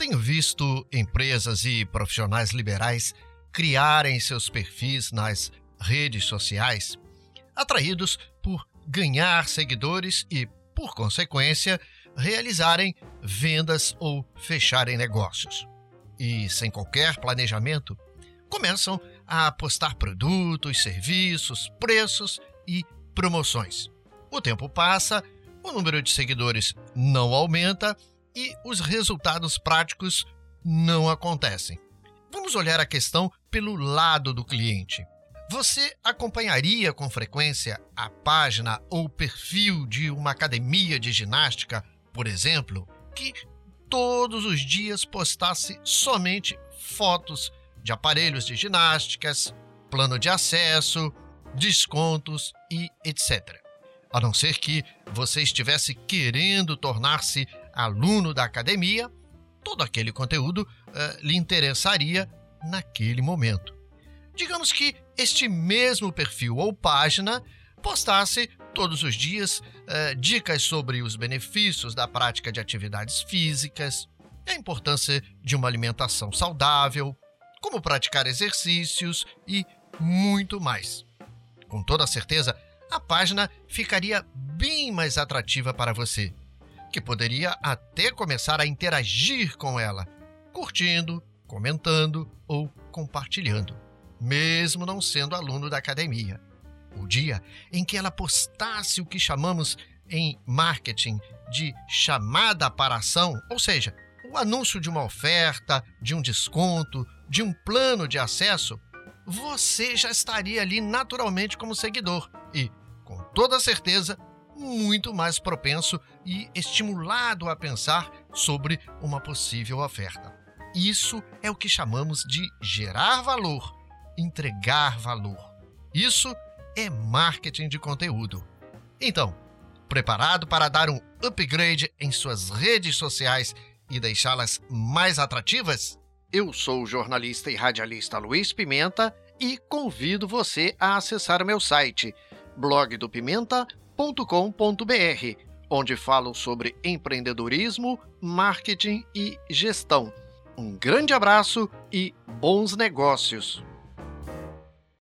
Tenho visto empresas e profissionais liberais criarem seus perfis nas redes sociais, atraídos por ganhar seguidores e, por consequência, realizarem vendas ou fecharem negócios. E, sem qualquer planejamento, começam a postar produtos, serviços, preços e promoções. O tempo passa, o número de seguidores não aumenta e os resultados práticos não acontecem. Vamos olhar a questão pelo lado do cliente. Você acompanharia com frequência a página ou perfil de uma academia de ginástica, por exemplo, que todos os dias postasse somente fotos de aparelhos de ginásticas, plano de acesso, descontos e etc. A não ser que você estivesse querendo tornar-se aluno da academia, todo aquele conteúdo uh, lhe interessaria naquele momento. Digamos que este mesmo perfil ou página postasse todos os dias uh, dicas sobre os benefícios da prática de atividades físicas, a importância de uma alimentação saudável, como praticar exercícios e muito mais. Com toda certeza, a página ficaria bem mais atrativa para você que poderia até começar a interagir com ela, curtindo, comentando ou compartilhando, mesmo não sendo aluno da academia. O dia em que ela postasse o que chamamos em marketing de chamada para ação, ou seja, o anúncio de uma oferta, de um desconto, de um plano de acesso, você já estaria ali naturalmente como seguidor e, com toda certeza, muito mais propenso e estimulado a pensar sobre uma possível oferta. Isso é o que chamamos de gerar valor, entregar valor. Isso é marketing de conteúdo. Então, preparado para dar um upgrade em suas redes sociais e deixá-las mais atrativas? Eu sou o jornalista e radialista Luiz Pimenta e convido você a acessar meu site blogdopimenta.com www.empreendedor.com.br, onde falo sobre empreendedorismo, marketing e gestão. Um grande abraço e bons negócios!